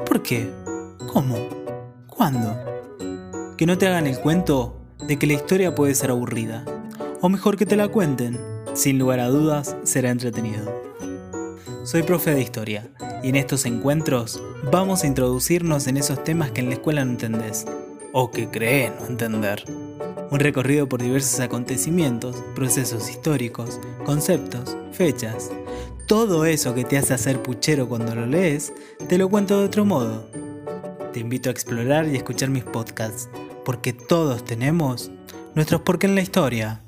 ¿Por qué? ¿Cómo? ¿Cuándo? Que no te hagan el cuento de que la historia puede ser aburrida. O mejor que te la cuenten. Sin lugar a dudas, será entretenido. Soy profe de historia y en estos encuentros vamos a introducirnos en esos temas que en la escuela no entendés o que crees no entender. Un recorrido por diversos acontecimientos, procesos históricos, conceptos, fechas. Todo eso que te hace hacer puchero cuando lo lees, te lo cuento de otro modo. Te invito a explorar y escuchar mis podcasts, porque todos tenemos nuestros por qué en la historia.